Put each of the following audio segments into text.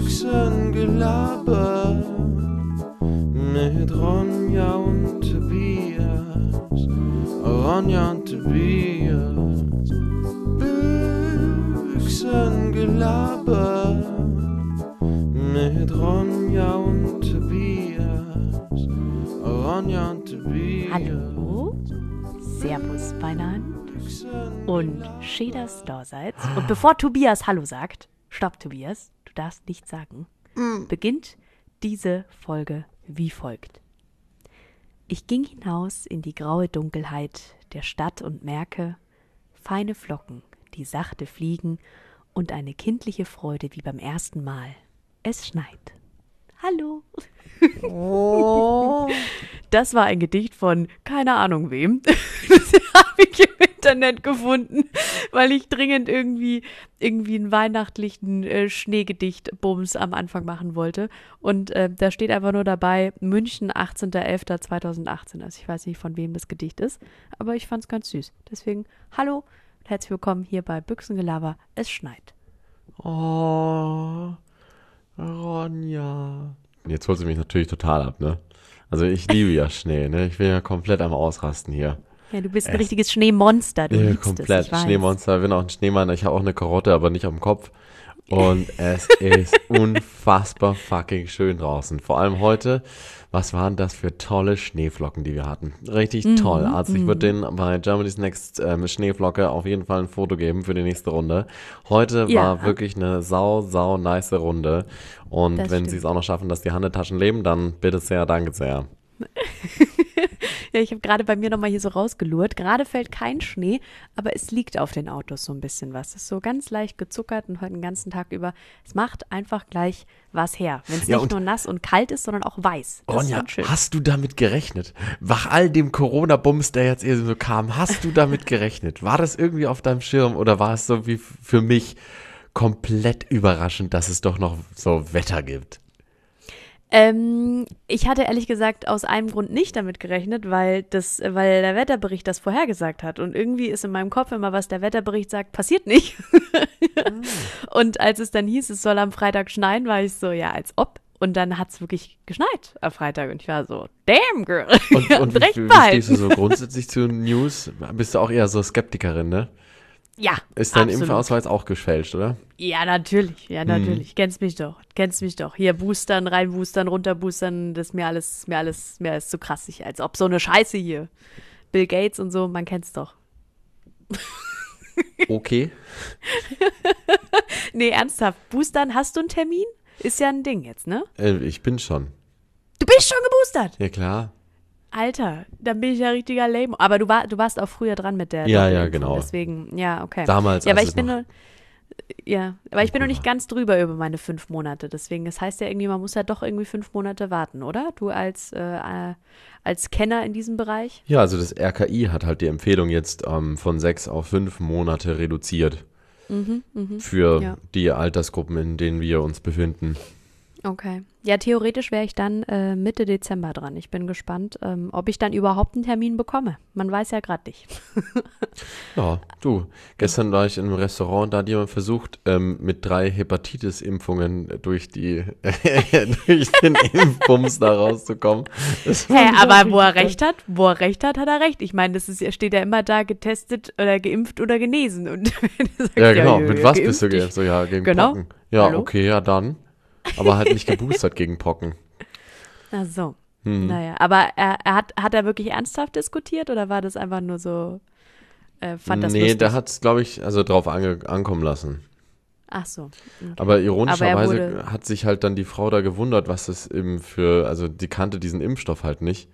Büchsengelaber mit Ronja und Tobias. Ronja und Servus beieinander und da seid. Und bevor Tobias Hallo sagt, stopp Tobias, du darfst nicht sagen, beginnt diese Folge wie folgt. Ich ging hinaus in die graue Dunkelheit der Stadt und merke feine Flocken, die sachte fliegen und eine kindliche Freude wie beim ersten Mal. Es schneit. Hallo. Das war ein Gedicht von keine Ahnung wem. Das habe ich im Internet gefunden, weil ich dringend irgendwie irgendwie einen weihnachtlichen äh, Schneegedicht-Bums am Anfang machen wollte. Und äh, da steht einfach nur dabei München 18.11.2018. Also ich weiß nicht, von wem das Gedicht ist, aber ich fand es ganz süß. Deswegen hallo und herzlich willkommen hier bei Büchsengelaber. Es schneit. Oh, Ronja. Jetzt holt sie mich natürlich total ab, ne? Also ich liebe ja Schnee, ne? Ich bin ja komplett am Ausrasten hier. Ja, du bist ein Es- richtiges Schneemonster. Du Ja, liebst komplett. es. Schneemonster, ich bin auch ein Schneemann. Ich habe auch eine Karotte, aber nicht dem Kopf. Und es ist unfassbar fucking schön draußen. Vor allem heute. Was waren das für tolle Schneeflocken, die wir hatten? Richtig Mhm, toll. Also ich würde denen bei Germany's Next ähm, Schneeflocke auf jeden Fall ein Foto geben für die nächste Runde. Heute Ja. war wirklich eine sau, sau nice Runde. Und Das wenn sie es auch noch schaffen, dass die Handetaschen leben, dann bitte sehr, danke sehr. Ja, ich habe gerade bei mir nochmal hier so rausgelurrt. Gerade fällt kein Schnee, aber es liegt auf den Autos so ein bisschen was. Es ist so ganz leicht gezuckert und heute den ganzen Tag über. Es macht einfach gleich was her. Wenn es Ja, nicht nur nass und kalt ist, sondern auch weiß. Das Ronja, hast du damit gerechnet? Nach all dem Corona-Bums, der jetzt eben so kam, hast du damit gerechnet? War das irgendwie auf deinem Schirm oder war es so wie für mich komplett überraschend, dass es doch noch so Wetter gibt? Ähm, ich hatte ehrlich gesagt aus einem Grund nicht damit gerechnet, weil das, weil der Wetterbericht das vorhergesagt hat. Und irgendwie ist in meinem Kopf immer, was der Wetterbericht sagt, passiert nicht. Und als es dann hieß, es soll am Freitag schneien, war ich so, ja, als ob. Und dann hat es wirklich geschneit am Freitag. Und ich war so, damn, girl. Und, und wie, recht wie behalten. stehst du so grundsätzlich zu News? Bist du auch eher so Skeptikerin, ne? Ja, Ist dein absolut. Impfausweis auch gefälscht, oder? Ja, natürlich. Ja, natürlich. Kennst mich doch. Kennst mich doch. Hier boostern, rein boostern, runter boostern. Das ist mir alles, mir alles, mir ist zu krassig. Als ob so eine Scheiße hier. Bill Gates und so, man kennt's doch. Okay. Nee, ernsthaft. Boostern, hast du einen Termin? Ist ja ein Ding jetzt, ne? Äh, ich bin schon. Du bist schon geboostert. Ja, klar. Alter, dann bin ich ja richtiger Lame. Aber du, war, du warst auch früher dran mit der Ja, ja, genau. Deswegen, ja, okay. Damals, ja, aber ich bin noch- nur, ja, aber ich bin noch nicht ganz drüber über meine fünf Monate. Deswegen, das heißt ja irgendwie, man muss ja doch irgendwie fünf Monate warten, oder? Du als, äh, äh, als Kenner in diesem Bereich? Ja, also das RKI hat halt die Empfehlung jetzt ähm, von sechs auf fünf Monate reduziert. Für Mhm, ja. die Altersgruppen, in denen wir uns befinden. Okay. Ja, theoretisch wäre ich dann äh, Mitte Dezember dran. Ich bin gespannt, ähm, ob ich dann überhaupt einen Termin bekomme. Man weiß ja gerade nicht. Ja, du, gestern war ich in einem Restaurant und da hat jemand versucht, ähm, mit drei Hepatitis-Impfungen durch die durch den Impfbums da rauszukommen. Hä, aber wo er recht hat, wo er recht hat, hat er recht. Ich meine, das ist, steht ja immer da, getestet oder geimpft oder genesen. Und Ja, genau. ja, Mit was bist du geimpft? So, ja, gegen Genau. Pocken. Ja, Hallo? okay, ja, dann. Aber halt nicht geboostert gegen Pocken. Ach so. Hm. Naja, aber er, er hat, hat er wirklich ernsthaft diskutiert oder war das einfach nur so, äh, fand das nee, lustig? der hat es, glaube ich, also drauf ankommen lassen. Ach so. Okay. Aber ironischerweise wurde- hat sich halt dann die Frau da gewundert, was das eben für, also die kannte diesen Impfstoff halt nicht.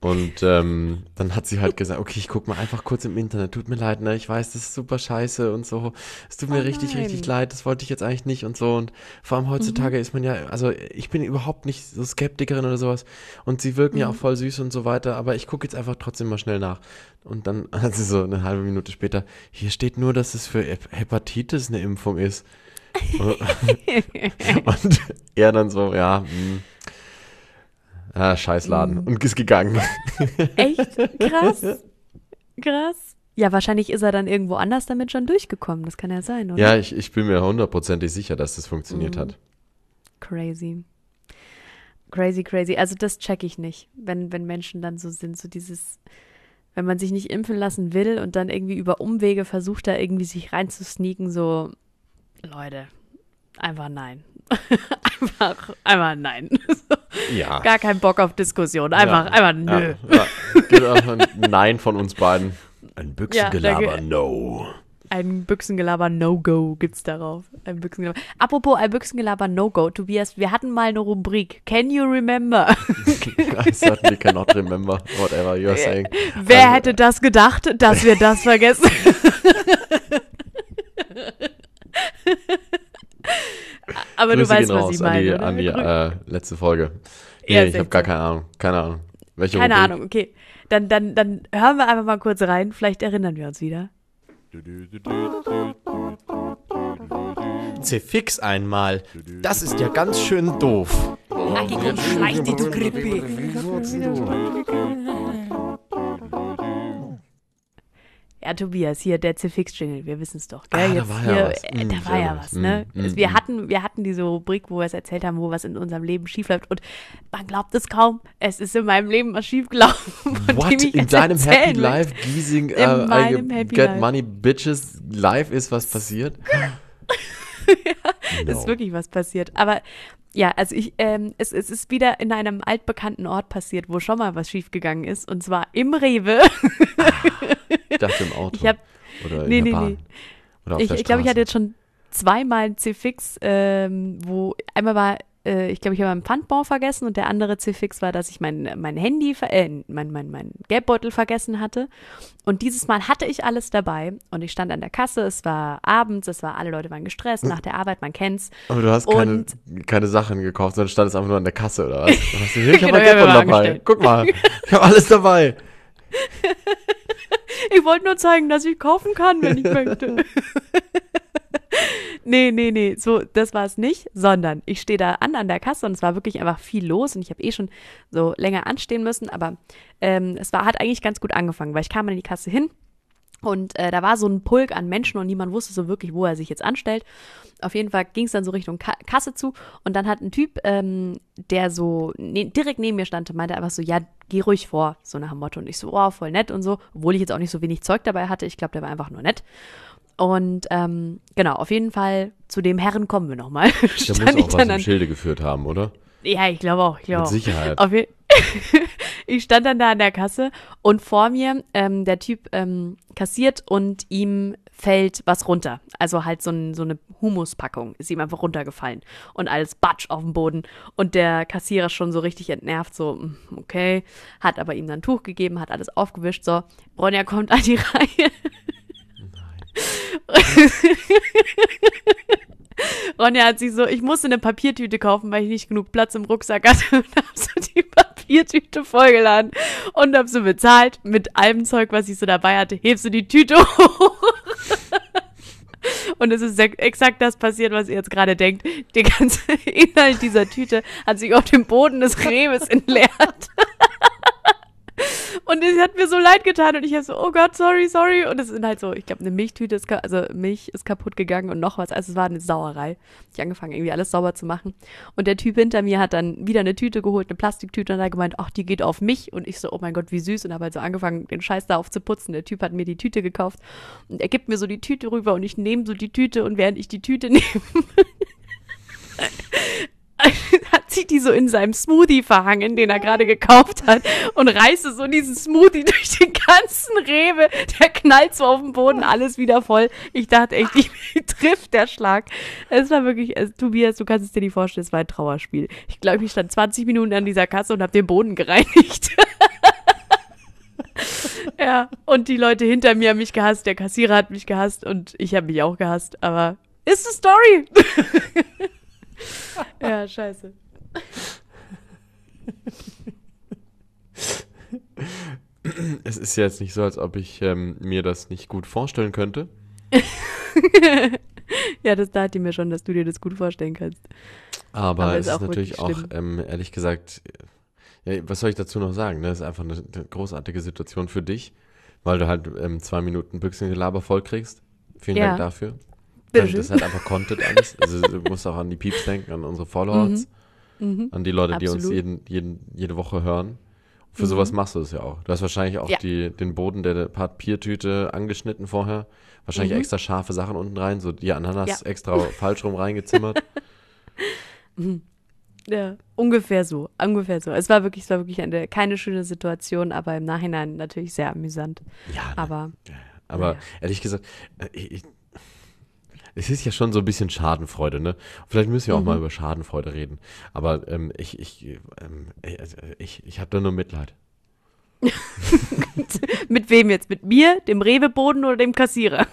Und ähm, dann hat sie halt gesagt, okay, ich guck mal einfach kurz im Internet, tut mir leid, ne, ich weiß, das ist super scheiße und so. Es tut mir Oh richtig, richtig leid, das wollte ich jetzt eigentlich nicht und so. Und vor allem heutzutage ist man ja, also ich bin überhaupt nicht so Skeptikerin oder sowas. Und sie wirken ja auch voll süß und so weiter, aber ich gucke jetzt einfach trotzdem mal schnell nach. Und dann hat sie so eine halbe Minute später, hier steht nur, dass es für Hep- Hepatitis eine Impfung ist. und er dann so, ja, hm, ah, Scheißladen. Mhm. Und ist gegangen. Echt? Krass. Krass. Ja, wahrscheinlich ist er dann irgendwo anders damit schon durchgekommen. Das kann ja sein, oder? Ja, ich, ich bin mir hundertprozentig sicher, dass das funktioniert Mhm. hat. Crazy. Crazy, crazy. Also das check ich nicht, wenn, wenn Menschen dann so sind, so dieses, wenn man sich nicht impfen lassen will und dann irgendwie über Umwege versucht, da irgendwie sich reinzusneaken, so, Leute, einfach nein. einfach, einfach nein. Ja. Gar keinen Bock auf Diskussion. Einfach, Ja. einfach nö. Ja, ja. Nein von uns beiden. Ein Büchsengelaber, no. Ein Büchsengelaber No-Go gibt's darauf. Ein Büchsengelaber. Apropos ein Büchsengelaber No-Go, Tobias, wir hatten mal eine Rubrik. Can you remember? I certainly cannot remember whatever you're saying. Wer Also, hätte das gedacht, dass wir das vergessen? Aber Grüße du weißt, was ich meine. An die, oder? an die äh, letzte Folge. Nee, Ja, ich habe gar keine Ahnung. Keine Ahnung. Welche Keine Rubrik? Ahnung, okay. Dann, dann, dann hören wir einfach mal kurz rein. Vielleicht erinnern wir uns wieder. Zerfix einmal. Das ist ja ganz schön doof. Ja, Tobias, hier der C-Fix-Jingle, wir wissen es doch, gell? Ah, da Jetzt war ja hier, was. Äh, Mm, da war sehr ja was, ne? Mm, mm, wir, hatten, wir hatten diese Rubrik, wo wir es erzählt haben, wo was in unserem Leben schiefläuft. Und man glaubt es kaum, es ist in meinem Leben was schiefgelaufen. What? In deinem Happy. Life, Giesing, In äh, meinem I Happy Get Life. Money Bitches Life ist was passiert? Es ist wirklich was passiert. Aber ja, also ich, ähm, es, es ist wieder in einem altbekannten Ort passiert, wo schon mal was schiefgegangen ist. Und zwar im Rewe. Ich dachte im Auto. Ich hab- Oder in Nee, der nee, Bahn. nee. Oder auf Ich, der ich glaube, ich hatte jetzt schon zweimal einen C-Fix, ähm, wo einmal war, äh, ich glaube, ich habe meinen Pfandbon vergessen und der andere C-Fix war, dass ich mein, mein Handy, äh, mein, mein, mein Geldbeutel vergessen hatte. Und dieses Mal hatte ich alles dabei und ich stand an der Kasse, es war abends, es war, alle Leute waren gestresst nach der Arbeit, man kennt's. Aber du hast keine, keine Sachen gekauft, sondern standest einfach nur an der Kasse oder was? Und hast du, hier, ich habe Genau, mein Geldbeutel dabei. Guck mal, ich habe alles dabei. Ich wollte nur zeigen, dass ich kaufen kann, wenn ich möchte. nee, nee, nee, so, das war es nicht, sondern ich stehe da an an der Kasse und es war wirklich einfach viel los und ich habe eh schon so länger anstehen müssen, aber ähm, es war, hat eigentlich ganz gut angefangen, weil ich kam an die Kasse hin und äh, da war so ein Pulk an Menschen und niemand wusste so wirklich, wo er sich jetzt anstellt. Auf jeden Fall ging es dann so Richtung Ka Kasse zu und dann hat ein Typ, ähm, der so ne direkt neben mir stand, meinte einfach so, ja, geh ruhig vor, so nach dem Motto. Und ich so, wow, voll nett und so, obwohl ich jetzt auch nicht so wenig Zeug dabei hatte. Ich glaube, der war einfach nur nett. Und ähm, genau, auf jeden Fall zu dem Herren kommen wir nochmal. Der muss auch was im Schilde geführt haben, oder? Ja, ich glaube auch. Ich glaube Mit. Sicherheit. Auf ich stand dann da an der Kasse und vor mir ähm, der Typ ähm, kassiert und ihm fällt was runter. Also halt so, ein, so eine Humuspackung ist ihm einfach runtergefallen und alles batsch auf dem Boden. Und der Kassierer schon so richtig entnervt, so, mm, okay, hat aber ihm dann Tuch gegeben, hat alles aufgewischt, so, Ronja kommt an die Reihe. Ronja hat sich so, ich musste eine Papiertüte kaufen, weil ich nicht genug Platz im Rucksack hatte und hab so die Papiertüte vollgeladen und hab so bezahlt mit allem Zeug, was ich so dabei hatte, hebst du die Tüte hoch. Und es ist ex- exakt das passiert, was ihr jetzt gerade denkt. Der ganze Inhalt dieser Tüte hat sich auf dem Boden des Rewes entleert. Und es hat mir so leid getan und ich hab so, oh Gott, sorry, sorry. Und es sind halt so, ich glaube, eine Milchtüte ist, also Milch ist kaputt gegangen und noch was. Also es war eine Sauerei. Ich angefangen, irgendwie alles sauber zu machen. Und der Typ hinter mir hat dann wieder eine Tüte geholt, eine Plastiktüte und hat gemeint, ach, die geht auf mich. Und ich so, oh mein Gott, wie süß. Und habe halt so angefangen, den Scheiß da aufzuputzen. Der Typ hat mir die Tüte gekauft und er gibt mir so die Tüte rüber und ich nehme so die Tüte und während ich die Tüte nehme, sich die so in seinem Smoothie verhangen, den er gerade gekauft hat und reiße so diesen Smoothie durch den ganzen Rewe. Der knallt so auf den Boden, alles wieder voll. Ich dachte echt, ich trifft der Schlag. Es war wirklich, also, Tobias, du kannst es dir nicht vorstellen, es war ein Trauerspiel. Ich glaube, ich stand 20 Minuten an dieser Kasse und habe den Boden gereinigt. ja, und die Leute hinter mir haben mich gehasst, der Kassierer hat mich gehasst und ich habe mich auch gehasst, aber ist eine Story. ja, scheiße. Es ist ja jetzt nicht so, als ob ich ähm, mir das nicht gut vorstellen könnte. Ja, das dachte ich mir schon, dass du dir das gut vorstellen kannst. Aber, Aber es ist auch natürlich auch, ähm, ehrlich gesagt, ja, was soll ich dazu noch sagen? Ne? Das ist einfach eine, eine großartige Situation für dich, weil du halt ähm, zwei Minuten Büchsengelaber voll kriegst. Vielen Ja. Dank dafür. Bitteschön. Das ist halt einfach Content alles. Also du musst auch an die Peeps denken, an unsere Followers, Mhm. An die Leute, die uns Absolut. jeden, jeden, jede Woche hören. Für Mhm. sowas machst du es ja auch. Du hast wahrscheinlich auch Ja. die, den Boden der Papiertüte angeschnitten vorher. Wahrscheinlich Mhm. extra scharfe Sachen unten rein, so die Ananas Ja. extra falsch rum reingezimmert. Ja, ungefähr so, ungefähr so. Es war wirklich, es war wirklich eine, keine schöne Situation, aber im Nachhinein natürlich sehr amüsant. Ja, ne? Aber Aber Naja. ehrlich gesagt, äh, ich, ich, es ist ja schon so ein bisschen Schadenfreude, ne? Vielleicht müssen wir auch Mhm. mal über Schadenfreude reden. Aber ähm, ich, ich, ähm, äh, also ich, ich habe da nur Mitleid. mit wem jetzt? Mit mir, dem Reweboden oder dem Kassierer?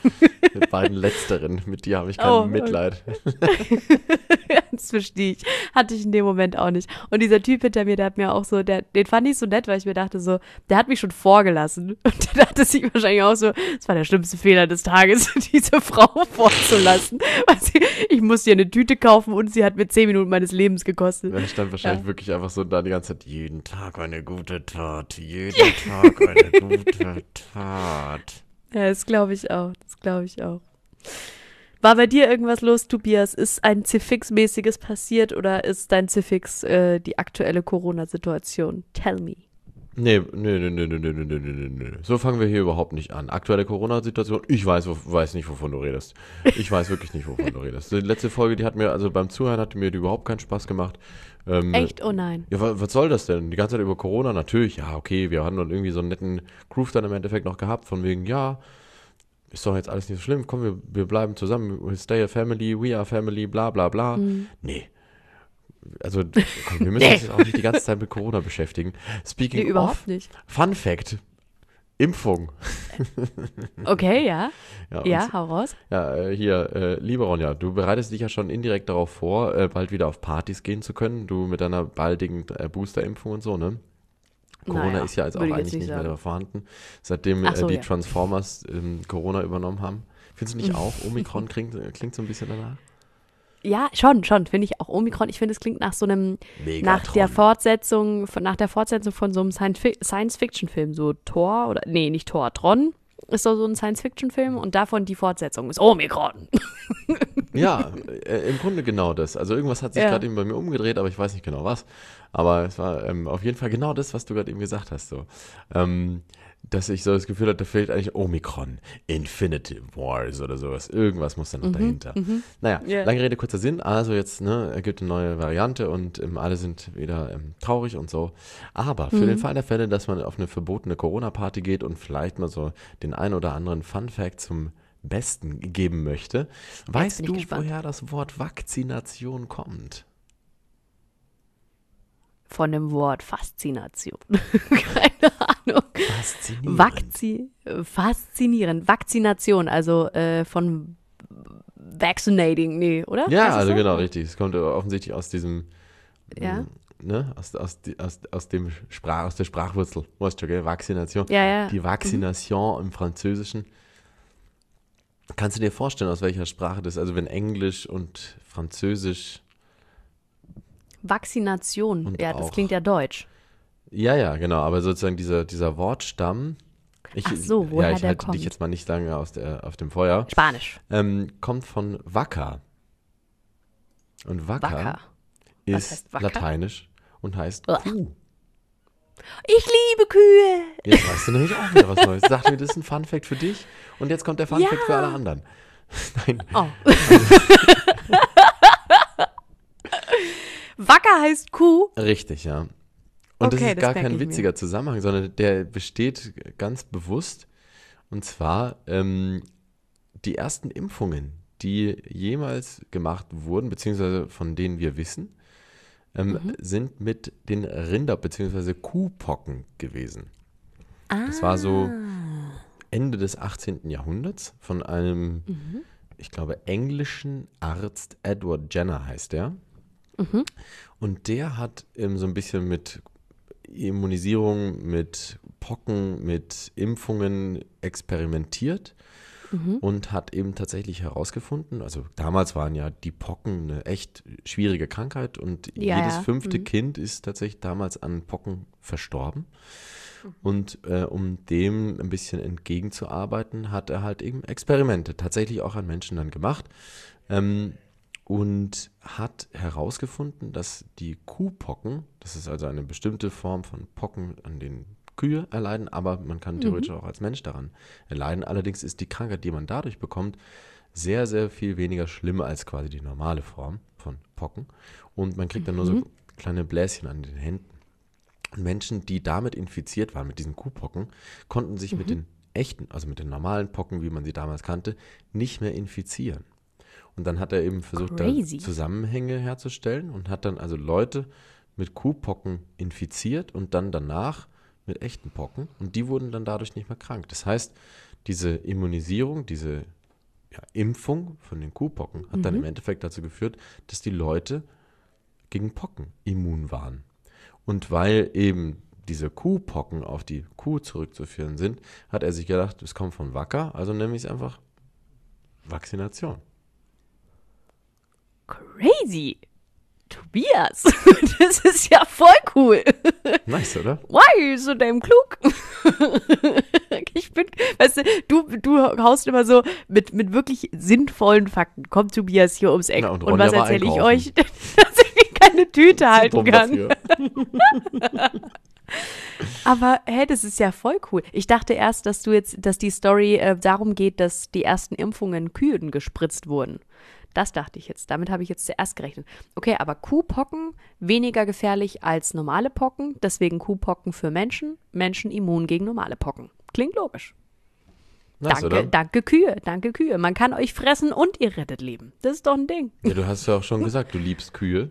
Mit beiden Letzteren. Mit dir habe ich kein Oh, Mitleid. das verstehe ich. Hatte ich in dem Moment auch nicht. Und dieser Typ hinter mir, der hat mir auch so, der, den fand ich so nett, weil ich mir dachte so, der hat mich schon vorgelassen. Und der dachte sich wahrscheinlich auch so, das war der schlimmste Fehler des Tages, diese Frau vorzulassen. Weil sie, ich musste ihr eine Tüte kaufen und sie hat mir zehn Minuten meines Lebens gekostet. Dann stand wahrscheinlich Ja. wirklich einfach so da die ganze Zeit, jeden Tag eine gute Tat, jeden Tag eine gute Tat. Ja, das glaube ich auch. Das glaube ich auch. War bei dir irgendwas los, Tobias? Ist ein Zifix-mäßiges passiert oder ist dein Zifix äh, die aktuelle Corona-Situation? Tell me. Nee, nee, nee, nee, nee, nee, nee, nee, nee, nee. So fangen wir hier überhaupt nicht an. Aktuelle Corona-Situation, ich weiß, wo, weiß nicht, wovon du redest. Ich weiß wirklich nicht, wovon du redest. Die letzte Folge, die hat mir, also beim Zuhören hatte mir die überhaupt keinen Spaß gemacht. Ähm, Echt? Oh nein. Ja, wa- was soll das denn? Die ganze Zeit über Corona? Natürlich, ja, okay, wir haben dann irgendwie so einen netten Groove dann im Endeffekt noch gehabt, von wegen, ja, ist doch jetzt alles nicht so schlimm, komm, wir, wir bleiben zusammen, we stay a family, we are family, bla bla bla. Mhm. Nee. Also, komm, wir müssen uns jetzt auch nicht die ganze Zeit mit Corona beschäftigen. Speaking Nee, überhaupt of, nicht. Fun Fact, Impfung. Okay, ja. Ja, Ja, hau raus. ja, äh, hier, äh, liebe Ronja, du bereitest dich ja schon indirekt darauf vor, äh, bald wieder auf Partys gehen zu können, du mit deiner baldigen äh, Boosterimpfung und so, ne? Corona Naja, ist ja jetzt auch jetzt eigentlich nicht nicht mehr vorhanden, seitdem Ach so, äh, die ja. Transformers ähm, Corona übernommen haben. Findest du nicht auch? Omikron klingt, äh, klingt so ein bisschen danach. Ja, schon, schon. Finde ich auch Omikron. Ich finde, es klingt nach so einem, nach der Megatron. Fortsetzung, von, nach der Fortsetzung von so einem Science- Science-Fiction-Film. So Thor oder, nee, nicht Thor, Tron ist so, so ein Science-Fiction-Film und davon die Fortsetzung ist Omikron. Ja, äh, im Grunde genau das. Also irgendwas hat sich Ja. gerade eben bei mir umgedreht, aber ich weiß nicht genau was. Aber es war ähm, auf jeden Fall genau das, was du gerade eben gesagt hast. So. Ähm, dass ich so das Gefühl hatte, da fehlt eigentlich Omikron, Infinity Wars oder sowas. Irgendwas muss da noch dahinter. Naja, Ja. lange Rede, kurzer Sinn. Also jetzt ne, er gibt eine neue Variante und ähm, alle sind wieder ähm, traurig und so. Aber für den Fall der Fälle, dass man auf eine verbotene Corona-Party geht und vielleicht mal so den ein oder anderen Fun-Fact zum Besten geben möchte, weißt bin ich du, gespannt. woher das Wort Vakzination kommt? Von dem Wort Faszination. Keine Ahnung. Faszinierend. Vakzi faszinierend. Vakzination, also äh, von vaccinating, nee, oder? Ja, Heißt es also so? genau, richtig. Es kommt offensichtlich aus diesem, Ja. ähm, ne, aus, aus, aus, aus dem Sprach, aus der Sprachwurzel, weißt du, gell, Vakzination. Ja, ja. Die Vaccination im Französischen. Kannst du dir vorstellen, aus welcher Sprache das, also wenn Englisch und Französisch, Vakzination. Und ja, das klingt ja deutsch. Ja, ja, genau, aber sozusagen dieser, dieser Wortstamm, ich, Ach so, woher ja, ich der halte kommt. dich jetzt mal nicht lange aus der, auf dem Feuer, Spanisch. ähm, kommt von Wacker. Und Wacker, ist lateinisch und heißt Ugh. Kuh. Ich liebe Kühe. Jetzt weißt du nämlich auch wieder was Neues. Sag mir, das ist ein Fun-Fact für dich und jetzt kommt der Fun-Fact Ja. für alle anderen. Nein, Oh. Wacker heißt Kuh. richtig, ja. Und das Okay, ist das gar merke kein ich mir. witziger Zusammenhang, sondern der besteht ganz bewusst. Und zwar ähm, die ersten Impfungen, die jemals gemacht wurden, beziehungsweise von denen wir wissen, ähm, Mhm. sind mit den Rinder- beziehungsweise Kuhpocken gewesen. Das war so Ah. Ende des 18. Jahrhunderts von einem, Mhm. ich glaube, englischen Arzt, Edward Jenner heißt der. Mhm. Und der hat ähm, so ein bisschen mit Immunisierung, mit Pocken, mit Impfungen experimentiert Mhm. und hat eben tatsächlich herausgefunden, also damals waren ja die Pocken eine echt schwierige Krankheit und Ja, jedes ja. fünfte Mhm. Kind ist tatsächlich damals an Pocken verstorben. Mhm. Und äh, um dem ein bisschen entgegenzuarbeiten, hat er halt eben Experimente tatsächlich auch an Menschen dann gemacht. Ähm, und hat herausgefunden, dass die Kuhpocken, das ist also eine bestimmte Form von Pocken, an denen Kühe erleiden, aber man kann theoretisch auch als Mensch daran erleiden. Allerdings ist die Krankheit, die man dadurch bekommt, sehr, sehr viel weniger schlimm als quasi die normale Form von Pocken. Und man kriegt dann nur so kleine Bläschen an den Händen. Und Menschen, die damit infiziert waren, mit diesen Kuhpocken, konnten sich mit den echten, also mit den normalen Pocken, wie man sie damals kannte, nicht mehr infizieren. Und dann hat er eben versucht, da Zusammenhänge herzustellen und hat dann also Leute mit Kuhpocken infiziert und dann danach mit echten Pocken. Und die wurden dann dadurch nicht mehr krank. Das heißt, diese Immunisierung, diese ja, Impfung von den Kuhpocken hat dann im Endeffekt dazu geführt, dass die Leute gegen Pocken immun waren. Und weil eben diese Kuhpocken auf die Kuh zurückzuführen sind, hat er sich gedacht, es kommt von Wacker, also nenne ich es einfach Vaccination. Crazy. Tobias, das ist ja voll cool. Nice, oder? Why, so damn klug. ich bin, weißt du, du, du haust immer so mit, mit wirklich sinnvollen Fakten. Kommt Tobias hier ums Eck. Ja, und und, was erzähle ich euch? Dass ich keine Tüte halten kann. Aber hey, das ist ja voll cool. Ich dachte erst, dass du jetzt, dass die Story äh, darum geht, dass die ersten Impfungen Kühen gespritzt wurden. Das dachte ich jetzt. Damit habe ich jetzt zuerst gerechnet. Okay, aber Kuhpocken weniger gefährlich als normale Pocken, deswegen Kuhpocken für Menschen, Menschen immun gegen normale Pocken. Klingt logisch. Nice, danke, oder? danke Kühe, danke Kühe. Man kann euch fressen und ihr rettet Leben. Das ist doch ein Ding. Ja, du hast ja auch schon gesagt, du liebst Kühe.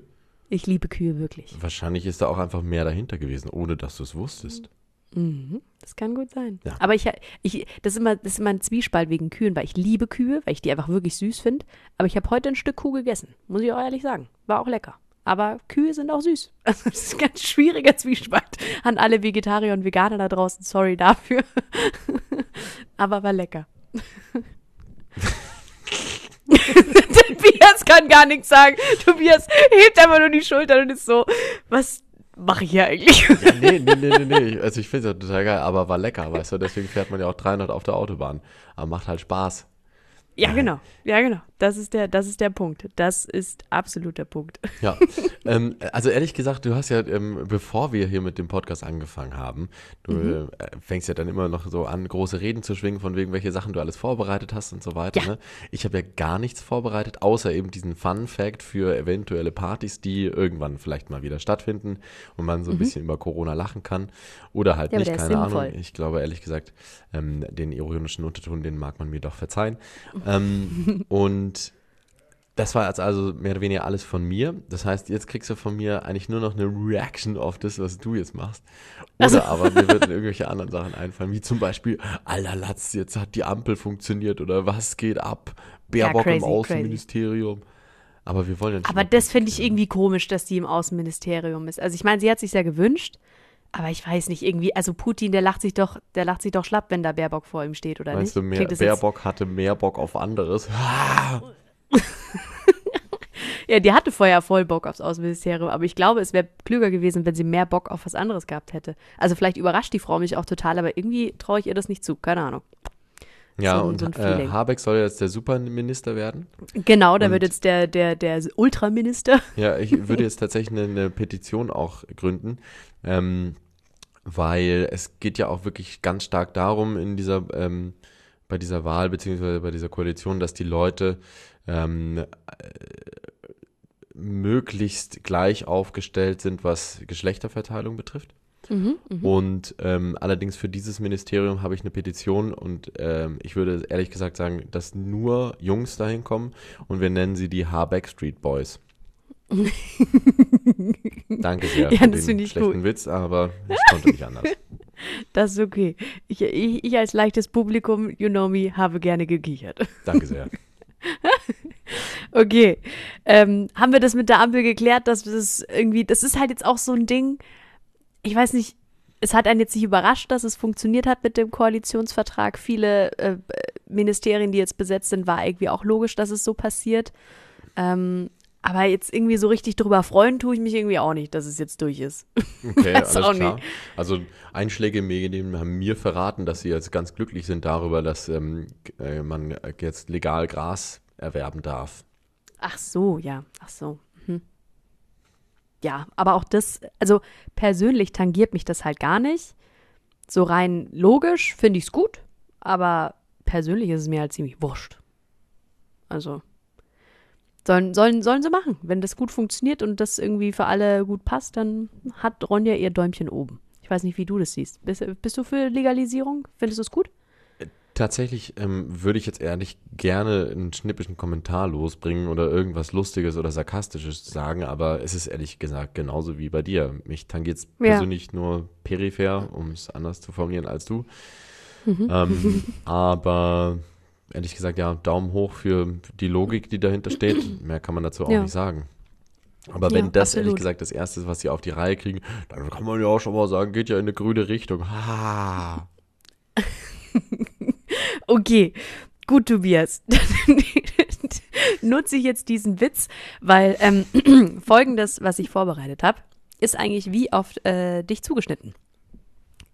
Ich liebe Kühe wirklich. Wahrscheinlich ist da auch einfach mehr dahinter gewesen, ohne dass du es wusstest. Das kann gut sein. Ja. Aber ich, ich, das, ist immer, das ist immer ein Zwiespalt wegen Kühen, weil ich liebe Kühe, weil ich die einfach wirklich süß finde. Aber ich habe heute ein Stück Kuh gegessen, muss ich auch ehrlich sagen. War auch lecker. Aber Kühe sind auch süß. Also das ist ein ganz schwieriger Zwiespalt an alle Vegetarier und Veganer da draußen. Sorry dafür. Aber war lecker. Tobias kann gar nichts sagen. Tobias hebt einfach nur die Schultern und ist so, was mache ich hier eigentlich? Ja, nee, nee, nee, nee, nee. Also ich finde es ja total geil, aber war lecker, weißt du, deswegen fährt man ja auch 300 auf der Autobahn. Aber macht halt Spaß. Ja, genau. Ja, genau. Das ist der, das ist der Punkt. Das ist absolut der Punkt. Ja, ähm, also ehrlich gesagt, du hast ja, ähm, bevor wir hier mit dem Podcast angefangen haben, du Mhm. äh, fängst ja dann immer noch so an, große Reden zu schwingen, von wegen, welche Sachen du alles vorbereitet hast und so weiter. Ja. Ne? Ich habe ja gar nichts vorbereitet, außer eben diesen Fun-Fact für eventuelle Partys, die irgendwann vielleicht mal wieder stattfinden und man so ein bisschen über Corona lachen kann. Oder halt Mhm. Ja, nicht, keine. Ahnung. Ich glaube, ehrlich gesagt, ähm, den ironischen Unterton, den mag man mir doch verzeihen. Ähm, und das war jetzt also mehr oder weniger alles von mir. Das heißt, jetzt kriegst du von mir eigentlich nur noch eine Reaction auf das, was du jetzt machst. Oder Also- aber mir würden irgendwelche anderen Sachen einfallen, wie zum Beispiel, Alter Latz, jetzt hat die Ampel funktioniert oder was geht ab? Baerbock crazy, im crazy. Außenministerium. Aber wir wollen ja nicht Aber das finde ich irgendwie komisch, dass die im Außenministerium ist. Also ich meine, sie hat sich ja gewünscht, aber ich weiß nicht, irgendwie, also Putin, der lacht sich doch, der lacht sich doch schlapp, wenn da Baerbock vor ihm steht, oder Meinst nicht? du, mehr, das jetzt- Baerbock hatte mehr Bock auf anderes? Ja, die hatte vorher voll Bock aufs Außenministerium, aber ich glaube, es wäre klüger gewesen, wenn sie mehr Bock auf was anderes gehabt hätte. Also vielleicht überrascht die Frau mich auch total, aber irgendwie traue ich ihr das nicht zu. Keine Ahnung. Ja, So und so äh. Habeck soll jetzt der Superminister werden. Genau, da Und- wird jetzt der, der, der Ultraminister. Ja, ich würde jetzt tatsächlich eine, eine Petition auch gründen, ähm, weil es geht ja auch wirklich ganz stark darum in dieser, ähm, bei dieser Wahl beziehungsweise bei dieser Koalition, dass die Leute ähm, äh, möglichst gleich aufgestellt sind, was Geschlechterverteilung betrifft. Und ähm, allerdings für dieses Ministerium habe ich eine Petition und ähm, ich würde ehrlich gesagt sagen, dass nur Jungs dahin kommen und wir nennen sie die Habeck Street Boys. Danke sehr Ja, für das den schlechten gut. Witz, aber ich konnte nicht anders. Das ist okay. Ich, ich, ich als leichtes Publikum, you know me, habe gerne gekichert. Danke sehr. Okay. Ähm, haben wir das mit der Ampel geklärt, dass das irgendwie, das ist halt jetzt auch so ein Ding, ich weiß nicht, es hat einen jetzt nicht überrascht, dass es funktioniert hat mit dem Koalitionsvertrag. Viele äh, Ministerien, die jetzt besetzt sind, war irgendwie auch logisch, dass es so passiert. Ähm, aber jetzt irgendwie so richtig drüber freuen tue ich mich irgendwie auch nicht, dass es jetzt durch ist. Okay, alles klar. nicht. Also Einschläge im Medien haben mir verraten, dass sie jetzt ganz glücklich sind darüber, dass ähm, äh, man jetzt legal Gras erwerben darf. Ach so, ja, ach so. Ja, aber auch das, also persönlich tangiert mich das halt gar nicht. So rein logisch finde ich es gut, aber persönlich ist es mir halt ziemlich wurscht. Also, sollen, sollen, sollen sie machen. Wenn das gut funktioniert und das irgendwie für alle gut passt, dann hat Ronja ihr Däumchen oben. Ich weiß nicht, wie du das siehst. Bist, bist du für Legalisierung? Findest du es gut? Tatsächlich ähm, würde ich jetzt ehrlich gerne einen schnippischen Kommentar losbringen oder irgendwas Lustiges oder Sarkastisches sagen, aber es ist ehrlich gesagt genauso wie bei dir. Mich tangiert es Ja. persönlich nur peripher, um es anders zu formulieren als du. Ähm, aber ehrlich gesagt, ja, Daumen hoch für die Logik, die dahinter steht. Mehr kann man dazu auch Ja. nicht sagen. Aber wenn Ja, das ehrlich absolut. gesagt das Erste ist, was sie auf die Reihe kriegen, dann kann man ja auch schon mal sagen, geht ja in eine grüne Richtung. Ha. Okay, gut, Tobias. Dann nutze ich jetzt diesen Witz, weil ähm, folgendes, was ich vorbereitet habe, ist eigentlich wie auf äh, dich zugeschnitten.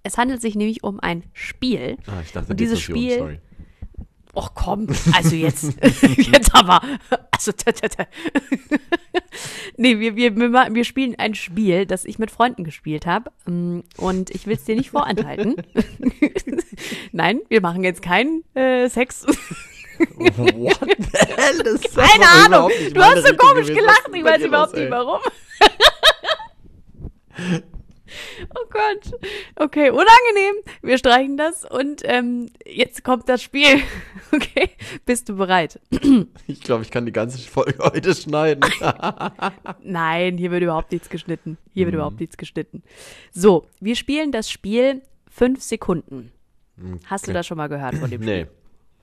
Es handelt sich nämlich um ein Spiel. Ah, ich dachte, Und dieses Spiel- sorry. Och komm, also jetzt, jetzt aber, also, t -t -t. nee, wir, wir, wir spielen ein Spiel, das ich mit Freunden gespielt habe und ich will es dir nicht vorenthalten. Nein, wir machen jetzt keinen äh, Sex. What the hell? Das ist Keine Ahnung, du hast so komisch gewesen. gelacht, ich weiß überhaupt nicht warum. oh Gott. Okay, unangenehm. Wir streichen das und ähm, jetzt kommt das Spiel. Okay, bist du bereit? Ich glaube, ich kann die ganze Folge heute schneiden. Nein, hier wird überhaupt nichts geschnitten. Hier wird Mhm. überhaupt nichts geschnitten. So, wir spielen das Spiel fünf Sekunden. Hast du Okay. das schon mal gehört von dem Spiel? nee.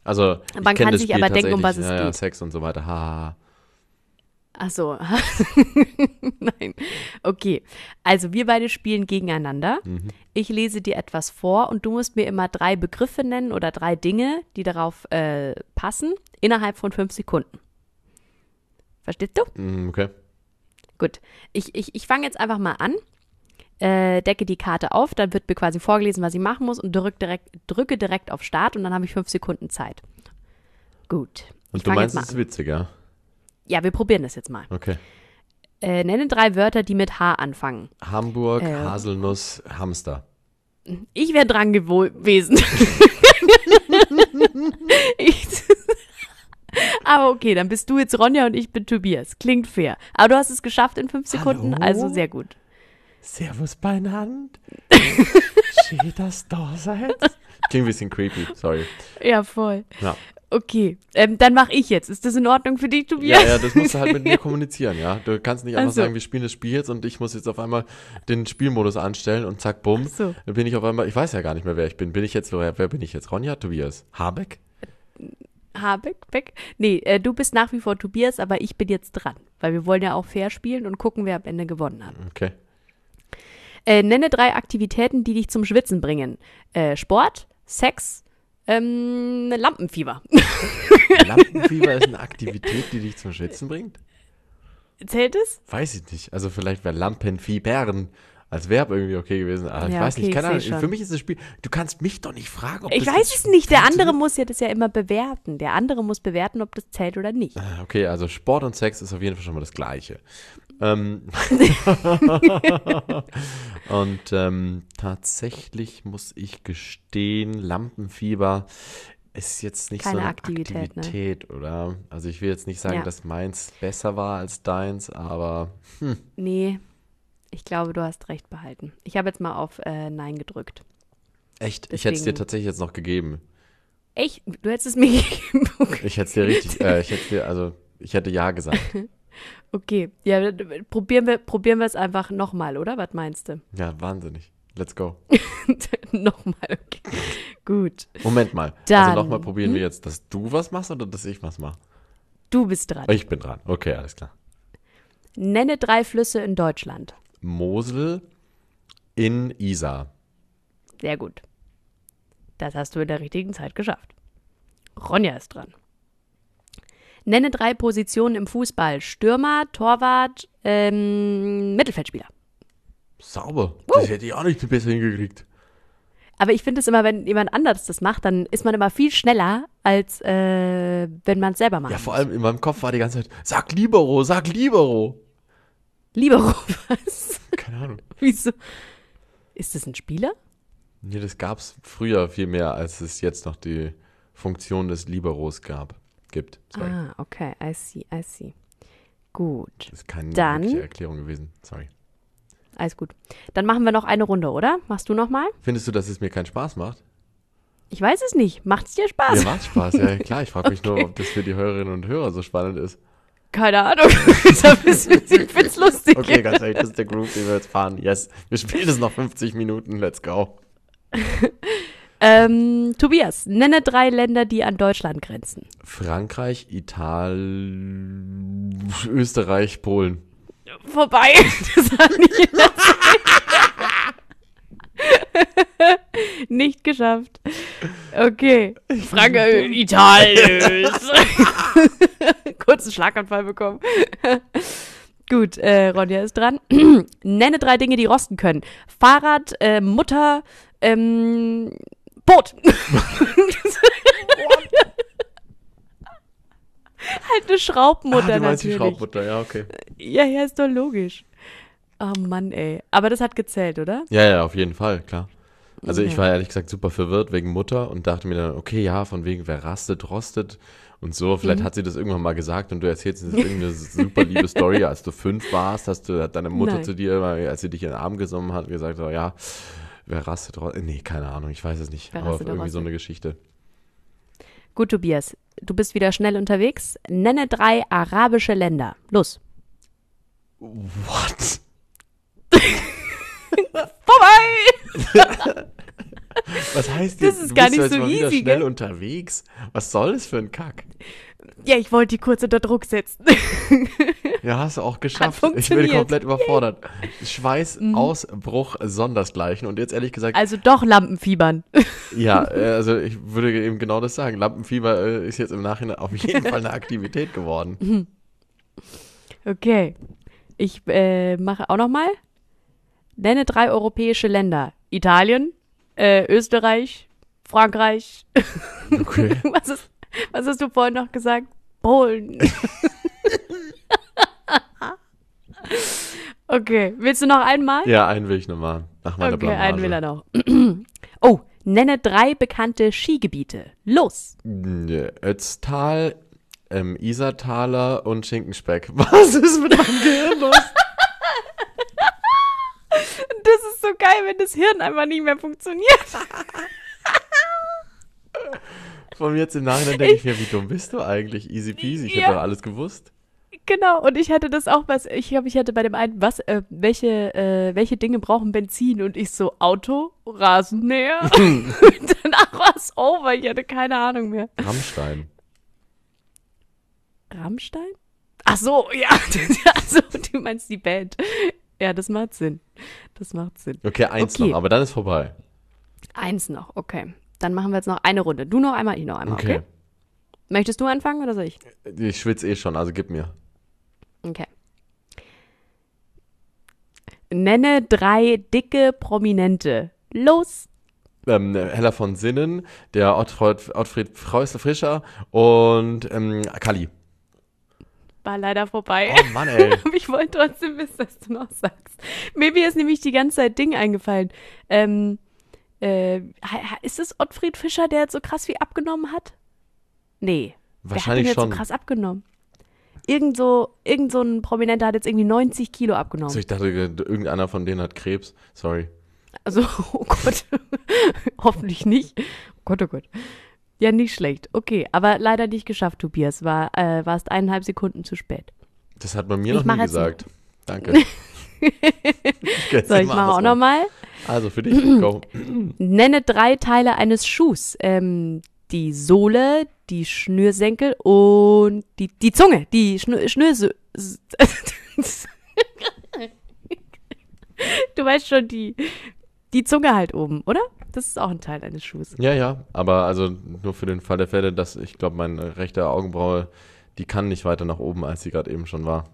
Also, Man kann das sich Spiel aber denken, um was es ja, Ja, geht. Sex und so weiter. Ha, ha, ha. Ach so. Nein. Okay. Also wir beide spielen gegeneinander. Mhm. Ich lese dir etwas vor und du musst mir immer drei Begriffe nennen oder drei Dinge, die darauf äh, passen, innerhalb von fünf Sekunden. Verstehst du? Mm, Okay. Gut. Ich, ich, ich fange jetzt einfach mal an. Äh, decke die Karte auf, dann wird mir quasi vorgelesen, was ich machen muss und drück direkt, drücke direkt auf Start und dann habe ich fünf Sekunden Zeit. Gut. Und ich du meinst, es ist witziger? Ja, wir probieren das jetzt mal. Okay. Äh, nenne drei Wörter, die mit H anfangen. Hamburg, Äh. Haselnuss, Hamster. Ich wäre dran gewesen. ich, aber okay, dann bist du jetzt Ronja und ich bin Tobias. Klingt fair. Aber du hast es geschafft in fünf Sekunden, Hallo? also sehr gut. Servus beieinander. Schön, dass du da seid. Klingt ein bisschen creepy, sorry. Ja, voll. Ja. Okay, ähm, dann mache ich jetzt. Ist das in Ordnung für dich, Ja, Tobias? ja, das musst du halt mit mir kommunizieren, ja. Du kannst nicht einfach Ach so. sagen, wir spielen das Spiel jetzt und ich muss jetzt auf einmal den Spielmodus anstellen und zack, bumm. So. Dann bin ich auf einmal, ich weiß ja gar nicht mehr, wer ich bin. Bin ich jetzt, wer, wer bin ich jetzt? Ronja, Tobias? Habeck? Habeck, Beck. Nee, äh, du bist nach wie vor Tobias, aber ich bin jetzt dran. Weil wir wollen ja auch fair spielen und gucken, wer am Ende gewonnen hat. Okay. Äh, nenne drei Aktivitäten, die dich zum Schwitzen bringen. Äh, Sport, Sex, ähm, Lampenfieber. Lampenfieber ist eine Aktivität, die dich zum Schwitzen bringt? Zählt es? Weiß ich nicht. Also vielleicht wäre Lampenfiebern als Verb irgendwie okay gewesen. Aber ich Ja, weiß okay, nicht, keine ich Ahnung. Für mich ist das Spiel, du kannst mich doch nicht fragen, ob Ich das weiß es nicht. Der andere muss ja das ja immer bewerten. Der andere muss bewerten, ob das zählt oder nicht. Ah, Okay, also Sport und Sex ist auf jeden Fall schon mal das Gleiche. Ähm, und ähm, tatsächlich muss ich gestehen, Lampenfieber ist jetzt nicht Keine so eine Aktivität, ne? Aktivität, oder? Also ich will jetzt nicht sagen, Ja. dass meins besser war als deins, aber Nee, ich glaube, du hast recht behalten. Ich habe jetzt mal auf äh, Nein gedrückt. echt, ich hätte es dir Deswegen- tatsächlich jetzt noch gegeben. Echt? Du hättest es mir gegeben. Ich hätte es dir richtig, äh, ich hätte dir, also ich hätte ja gesagt. Okay, ja, probieren wir, probieren wir es einfach nochmal, oder? Was meinst du? Ja, wahnsinnig. Let's go. nochmal, okay. Gut. Moment mal. Dann- also nochmal probieren wir jetzt, dass du was machst oder dass ich was mache? Du bist dran. Ich bin dran. Okay, alles klar. Nenne drei Flüsse in Deutschland. Mosel in Isar. Sehr gut. Das hast du in der richtigen Zeit geschafft. Ronja ist dran. Nenne drei Positionen im Fußball. Stürmer, Torwart, ähm, Mittelfeldspieler. Sauber. Das hätte ich auch nicht besser hingekriegt. Aber ich finde es immer, wenn jemand anderes das macht, dann ist man immer viel schneller, als äh, wenn man es selber macht. Ja, vor allem in meinem Kopf war die ganze Zeit, sag Libero, sag Libero. Libero, was? Keine Ahnung. Wieso? Ist das ein Spieler? Nee, das gab es früher viel mehr, als es jetzt noch die Funktion des Liberos gab. Gibt. Sorry. Ah, okay, I see, I see. Gut, Das ist keine Dann- Erklärung gewesen. Sorry. alles gut. Dann machen wir noch eine Runde, oder? Machst du noch mal? Findest du, dass es mir keinen Spaß macht? Ich weiß es nicht. Macht's dir Spaß? Mir macht Spaß, ja klar. Ich frage mich nur, ob das für die Hörerinnen und Hörer so spannend ist. Keine Ahnung. Ich find's lustig. Okay, ganz ehrlich, das ist der Groove, den wir jetzt fahren. Yes, wir spielen es noch 50 Minuten. Let's go. Ähm, Tobias, nenne drei Länder, die an Deutschland grenzen. Frankreich, Italien, Österreich, Polen. Vorbei. Das hat nicht in der Zeit. Nicht geschafft. Okay. Frankreich, Italien. Kurzen Schlaganfall bekommen. Gut, äh, Ronja ist dran. Nenne drei Dinge, die rosten können. Fahrrad, äh, Mutter, ähm, Boot. halt eine Schraubmutter ah, du meinst die natürlich. Schraubmutter, ja, okay. Ja, ja, ist doch logisch. Oh Mann, ey. Aber das hat gezählt, oder? Ja, ja, auf jeden Fall, klar. Also ich Ja. war ehrlich gesagt super verwirrt wegen Mutter und dachte mir dann, okay, ja, von wegen, wer rastet, rostet und so. Vielleicht Mhm. hat sie das irgendwann mal gesagt und du erzählst jetzt irgendeine super liebe Story. Als du fünf warst, hast du, hat deine Mutter Nein. zu dir, als sie dich in den Arm gesungen hat, gesagt, so, ja, wer rastet, rostet. Nee, keine Ahnung, ich weiß es nicht. Wer aber irgendwie so rostet. eine Geschichte. Gut, Tobias. Du bist wieder schnell unterwegs. Nenne drei arabische Länder. Los. What? Vorbei! Was heißt Das jetzt, ist du gar nicht so mal easy, schnell gell? unterwegs? Was soll das für ein Kack? Ja, ich wollte die kurz unter Druck setzen. Ja, hast du auch geschafft. Ich bin komplett überfordert. Schweißausbruch sondersgleichen. Und jetzt ehrlich gesagt, Also doch Lampenfiebern. ja, äh, also ich würde eben genau das sagen. Lampenfieber äh, ist jetzt im Nachhinein auf jeden Fall eine Aktivität geworden. Okay. Ich äh, mache auch noch mal. Nenne drei europäische Länder. Italien, äh, Österreich, Frankreich. Okay. Was, ist, was hast du vorhin noch gesagt? Polen. okay. Willst du noch einmal? Ja, einen will ich noch machen. Nach meiner okay, einen will er Blamage. noch. oh, nenne drei bekannte Skigebiete. Los. Ötztal, ähm, Isartaler und Schinkenspeck. Was ist mit meinem Gehirn los? Das ist so geil, wenn das Hirn einfach nicht mehr funktioniert. Von mir jetzt im Nachhinein denke ich mir, wie dumm bist du eigentlich? Easy peasy, ich Ja. hätte doch alles gewusst. Genau, und ich hatte das auch, was, ich glaube, ich hatte bei dem einen, was, äh, welche, äh, welche Dinge brauchen Benzin? Und ich so, Auto, Rasenmäher. und danach war es over, ich hatte keine Ahnung mehr. Rammstein. Rammstein? Ach so, ja, also, du meinst die Band. Ja, das macht Sinn. Das macht Sinn. Okay, eins Okay. noch, aber dann ist vorbei. Eins noch, okay. Dann machen wir jetzt noch eine Runde. Du noch einmal, ich noch einmal, okay? Okay. Möchtest du anfangen oder soll ich? Ich schwitze eh schon, also gib mir. Okay. Nenne drei dicke Prominente. Los. Ähm, Hella von Sinnen, der Ottfried, Ottfried Freusel Frischer und ähm, Kali. War leider vorbei. Oh Mann, ey. Aber ich wollte trotzdem wissen, was du noch sagst. Mir mir ist nämlich die ganze Zeit Ding eingefallen. Ähm, äh, ist es Ottfried Fischer, der jetzt so krass wie abgenommen hat? Nee. Wahrscheinlich der hat schon. jetzt so krass abgenommen. Irgend so, irgend so ein Prominenter hat jetzt irgendwie 90 Kilo abgenommen. Also ich dachte, irgendeiner von denen hat Krebs. Sorry. Also, oh Gott. Hoffentlich nicht. Oh Gott, oh Gott. Ja, nicht schlecht. Okay, aber leider nicht geschafft, Tobias. War, äh, warst eineinhalb Sekunden zu spät. Das hat man mir Ich noch nie gesagt. Danke. Jetzt So, ich mache auch nochmal. Also für dich, go. Nenne drei Teile eines Schuhs. Ähm, die Sohle, die Schnürsenkel und die, die Zunge. Die Schnür, Schnürse. du weißt schon, die, die Zunge halt oben, oder? Das ist auch ein Teil eines Schuhs. Ja, ja, aber also nur für den Fall der Fälle, dass ich glaube, meine rechte Augenbraue, die kann nicht weiter nach oben, als sie gerade eben schon war.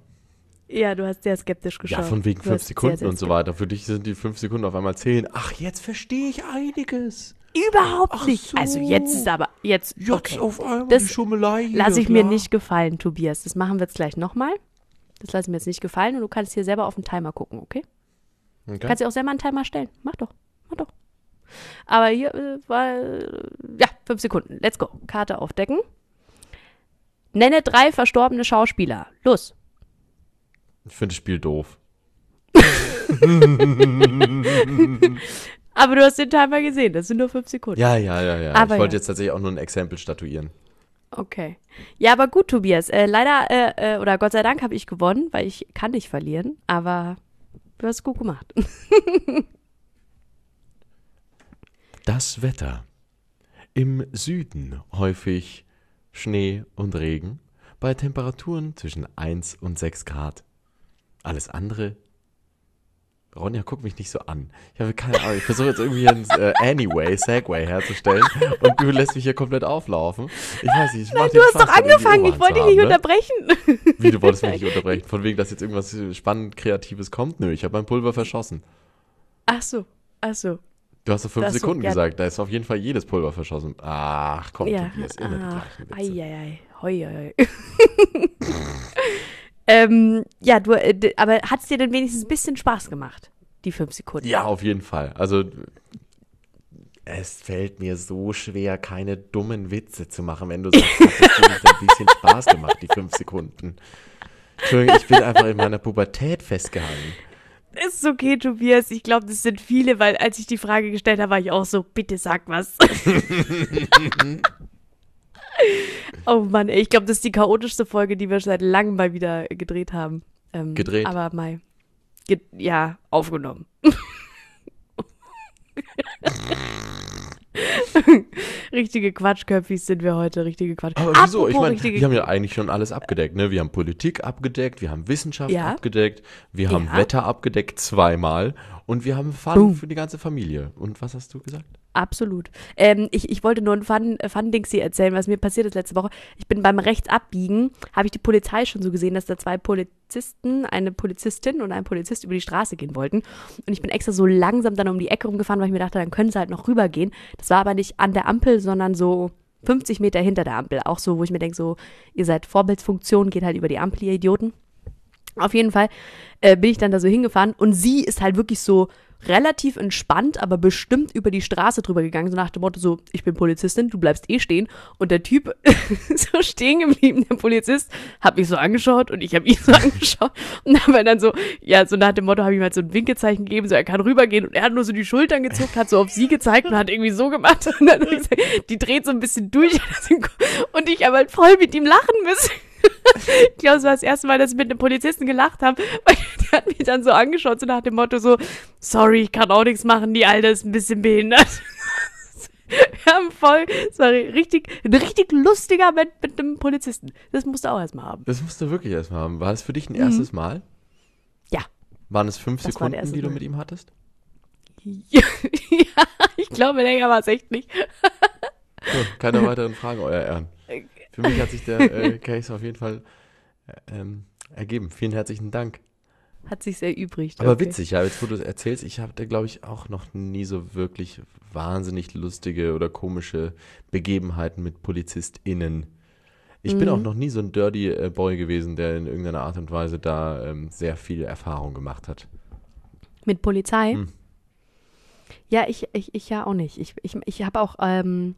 Ja, du hast sehr skeptisch geschaut. Ja, von wegen Du fünf Sekunden sehr, sehr und so weiter. Für dich sind die fünf Sekunden auf einmal zehn. Ach, jetzt verstehe ich einiges. Überhaupt Ach nicht. so. Also jetzt ist aber, jetzt, Jetzt okay. auf einmal Das die Schummelei hier, Lass ich mir nicht gefallen, Tobias. Das machen wir jetzt gleich nochmal. Das lasse ich mir jetzt nicht gefallen und du kannst hier selber auf den Timer gucken, okay? Okay. Kannst dir auch selber einen Timer stellen. Mach doch, mach doch. Aber hier äh, war, ja, fünf Sekunden. Let's go. Karte aufdecken. Nenne drei verstorbene Schauspieler. Los. Ich finde das Spiel doof. Aber du hast den Timer gesehen. Das sind nur fünf Sekunden. Ja, ja, ja, ja. Aber ich wollte ja. jetzt tatsächlich auch nur ein Exempel statuieren. Okay. Ja, aber gut, Tobias. Äh, leider, äh, äh, oder Gott sei Dank habe ich gewonnen, weil ich kann nicht verlieren. Aber du hast gut gemacht. Das Wetter. Im Süden häufig Schnee und Regen bei Temperaturen zwischen 1 und 6 Grad. Alles andere. Ronja, guck mich nicht so an. Ich habe keine Ahnung. Ich versuche jetzt irgendwie ein äh, Anyway, Segway herzustellen und du lässt mich hier komplett auflaufen. Ich weiß nicht, ich mach Du hast doch angefangen. Ich wollte dich nicht unterbrechen. unterbrechen. Wie, du wolltest mich nicht unterbrechen? Von wegen, dass jetzt irgendwas spannend Kreatives kommt? Nö, ich habe mein Pulver verschossen. Ach so, ach so. Du hast doch fünf so, Sekunden ja. gesagt, da ist auf jeden Fall jedes Pulver verschossen. Ach, komm, Ja. Tobias, immer die Ach, gleichen Witze. Eieiei. Hoi, hoi. ähm, ja, du, äh, aber hat es dir denn wenigstens ein bisschen Spaß gemacht, die fünf Sekunden? Ja, auf jeden Fall. Also, es fällt mir so schwer, keine dummen Witze zu machen, wenn du sagst, hat nicht ein bisschen Spaß gemacht, die fünf Sekunden. Entschuldigung, ich bin einfach in meiner Pubertät festgehangen. Ist okay, Tobias. Ich glaube, das sind viele, weil als ich die Frage gestellt habe, war ich auch so, bitte sag was. oh Mann, ey, ich glaube, das ist die chaotischste Folge, die wir seit langem mal wieder gedreht haben. Ähm, Gedreht? Aber mal, ge ja, aufgenommen. richtige Quatschköpfis sind wir heute, richtige Quatsch. Aber wieso? Ich meine, richtige wir haben ja eigentlich schon alles abgedeckt, ne? Wir haben Politik abgedeckt, wir haben Wissenschaft Ja. abgedeckt, wir haben Ja. Wetter abgedeckt zweimal und wir haben Fun Boom. für die ganze Familie. Und was hast du gesagt? Absolut. Ähm, ich, ich wollte nur ein Fun, Fun-Dings hier erzählen, was mir passiert ist letzte Woche. Ich bin beim Rechtsabbiegen, habe ich die Polizei schon so gesehen, dass da zwei Polizisten, eine Polizistin und ein Polizist über die Straße gehen wollten. Und ich bin extra so langsam dann um die Ecke rumgefahren, weil ich mir dachte, dann können sie halt noch rübergehen. Das war aber nicht an der Ampel, sondern so 50 Meter hinter der Ampel. Auch so, wo ich mir denke, so, ihr seid Vorbildsfunktion, geht halt über die Ampel, ihr Idioten. Auf jeden Fall äh, bin ich dann da so hingefahren und sie ist halt wirklich so relativ entspannt, aber bestimmt über die Straße drüber gegangen, so nach dem Motto so, ich bin Polizistin, du bleibst eh stehen. Und der Typ so stehen geblieben, der Polizist, hat mich so angeschaut und ich habe ihn so angeschaut und habe dann so, ja, so nach dem Motto habe ich ihm halt so ein Winkezeichen gegeben, so er kann rübergehen und er hat nur so die Schultern gezuckt, hat so auf sie gezeigt und hat irgendwie so gemacht und dann gesagt, die dreht so ein bisschen durch und ich habe halt voll mit ihm lachen müssen. Ich glaube, es war das erste Mal, dass ich mit einem Polizisten gelacht habe, weil der hat mich dann so angeschaut, so nach dem Motto so, sorry, ich kann auch nichts machen, die Alte ist ein bisschen behindert. Wir haben voll, sorry, richtig, ein richtig lustiger mit, mit einem Polizisten. Das musst du auch erstmal haben. Das musst du wirklich erstmal haben. War das für dich ein erstes Mal? Mhm. Ja. Waren es fünf Das Sekunden, die du Mal. mit ihm hattest? Ja, ich glaube, länger war es echt nicht. So, keine weiteren Fragen, euer Ehren. Für mich hat sich der äh, Case auf jeden Fall äh, ähm, ergeben. Vielen herzlichen Dank. Hat sich sehr übrig. Aber okay. witzig, ja, jetzt wo du es erzählst, ich habe da, glaube ich, auch noch nie so wirklich wahnsinnig lustige oder komische Begebenheiten mit PolizistInnen. Ich bin Mhm. auch noch nie so ein Dirty äh, Boy gewesen, der in irgendeiner Art und Weise da ähm, sehr viel Erfahrung gemacht hat. Mit Polizei? Hm. Ja, ich, ich, ich ja auch nicht. Ich, ich, ich habe auch, ähm,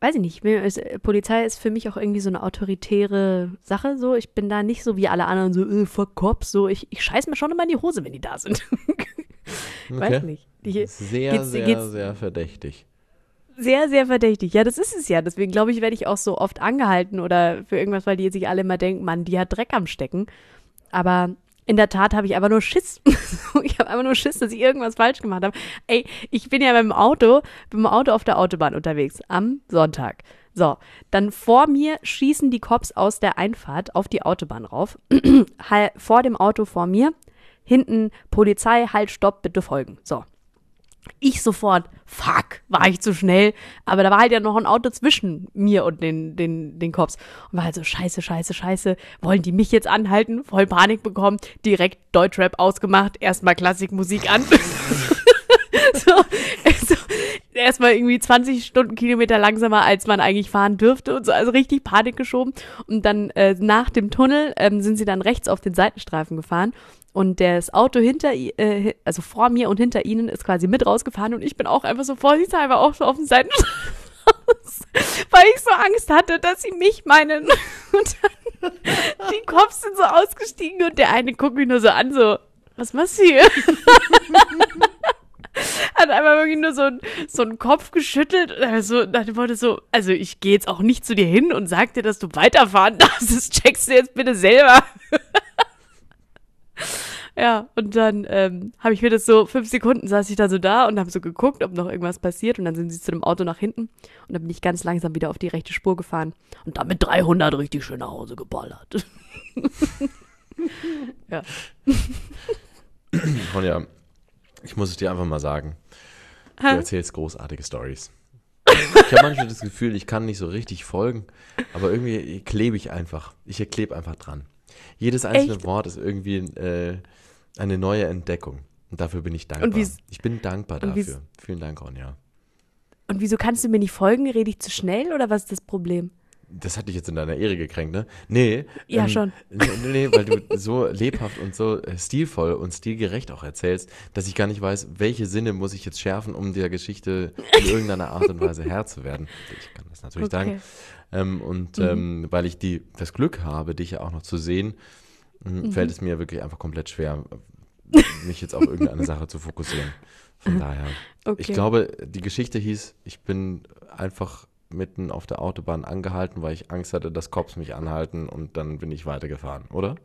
weiß ich nicht, ist, Polizei ist für mich auch irgendwie so eine autoritäre Sache. So, ich bin da nicht so wie alle anderen so, äh, fuck Cops. So, ich, ich scheiß mir schon immer in die Hose, wenn die da sind. Weiß nicht. Die, Sehr, Geht's- sehr, geht's- sehr verdächtig. sehr, sehr verdächtig. Ja, das ist es ja. Deswegen glaube ich, werde ich auch so oft angehalten oder für irgendwas, weil die sich alle immer denken, Mann, die hat Dreck am Stecken. Aber in der Tat habe ich einfach nur Schiss. ich habe einfach nur Schiss, dass ich irgendwas falsch gemacht habe. Ey, ich bin ja beim Auto, beim Auto auf der Autobahn unterwegs am Sonntag. So, dann vor mir schießen die Cops aus der Einfahrt auf die Autobahn rauf. Vor dem Auto vor mir, hinten Polizei, halt, stopp, bitte folgen. So. Ich sofort, fuck, war ich zu schnell. Aber da war halt ja noch ein Auto zwischen mir und den, den, den Cops. Und war halt so, scheiße, scheiße, scheiße. Wollen die mich jetzt anhalten? Voll Panik bekommen. Direkt Deutschrap ausgemacht. Erstmal Klassikmusik an. so, so, erstmal irgendwie 20 Stundenkilometer langsamer, als man eigentlich fahren dürfte und so, also richtig Panik geschoben. Und dann äh, nach dem Tunnel ähm, sind sie dann rechts auf den Seitenstreifen gefahren und das Auto hinter, äh, also vor mir und hinter ihnen ist quasi mit rausgefahren und ich bin auch einfach so vorsichtshalber auch so auf den raus, weil ich so Angst hatte, dass sie mich meinen. Und dann die Cops sind so ausgestiegen und der eine guckt mich nur so an, so, was machst du hier? Hat einmal wirklich nur so, so einen Kopf geschüttelt und also nach dem so, also ich gehe jetzt auch nicht zu dir hin und sag dir, dass du weiterfahren darfst, das checkst du jetzt bitte selber. Ja, und dann ähm, habe ich mir das so, fünf Sekunden saß ich da so da und habe so geguckt, ob noch irgendwas passiert und dann sind sie zu dem Auto nach hinten und dann bin ich ganz langsam wieder auf die rechte Spur gefahren und dann mit 300 richtig schön nach Hause geballert. ja. Ronja, ich muss es dir einfach mal sagen. Du Hä? erzählst großartige Stories. Ich habe manchmal das Gefühl, ich kann nicht so richtig folgen, aber irgendwie klebe ich einfach. Ich klebe einfach dran. Jedes einzelne Echt? Wort ist irgendwie äh, eine neue Entdeckung. Und dafür bin ich dankbar. Und wie's- ich bin dankbar dafür. Vielen Dank, Ronja. Und wieso kannst du mir nicht folgen? Rede ich zu schnell oder was ist das Problem? Das hat dich jetzt in deiner Ehre gekränkt, ne? Nee. Ja, schon. Nee, nee, weil du so lebhaft und so äh, stilvoll und stilgerecht auch erzählst, dass ich gar nicht weiß, welche Sinne muss ich jetzt schärfen, um der Geschichte in irgendeiner Art und Weise Herr zu werden. Ich kann das natürlich Okay. sagen. Ähm, und Mhm. ähm, weil ich die, das Glück habe, dich ja auch noch zu sehen, Mhm. fällt es mir wirklich einfach komplett schwer, äh, mich jetzt auf irgendeine Sache zu fokussieren. Von daher. Mhm. Okay. Ich glaube, die Geschichte hieß, ich bin einfach mitten auf der Autobahn angehalten, weil ich Angst hatte, dass Cops mich anhalten und dann bin ich weitergefahren, oder?